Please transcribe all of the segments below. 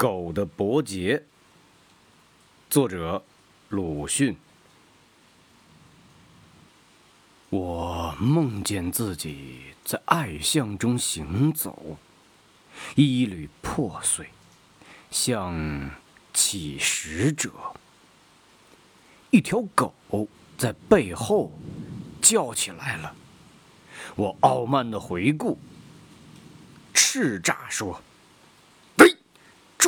狗的伯杰，作者鲁迅。我梦见自己在爱巷中行走，衣履破碎，像乞食者。一条狗在背后叫起来了。我傲慢的回顾，叱咤说。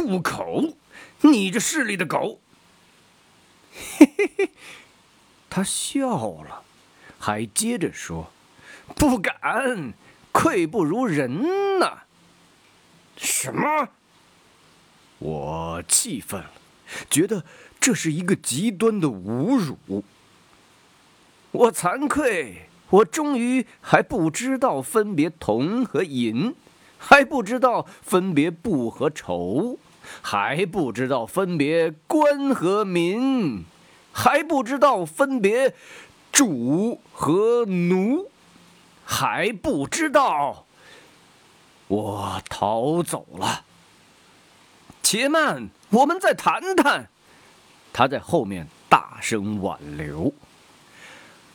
住口！你这势利的狗！嘿嘿嘿，他笑了，还接着说：“不敢，愧不如人呐。”什么？我气愤了，觉得这是一个极端的侮辱。我惭愧，我终于还不知道分别铜和银。还不知道分别布和绸，还不知道分别官和民，还不知道分别主和奴，还不知道我逃走了。且慢，我们再谈谈。他在后面大声挽留。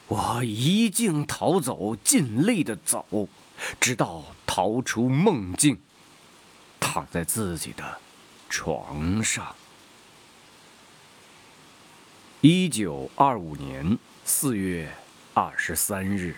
我一径逃走，尽力的走。直到逃出梦境，躺在自己的床上。一九二五年四月二十三日。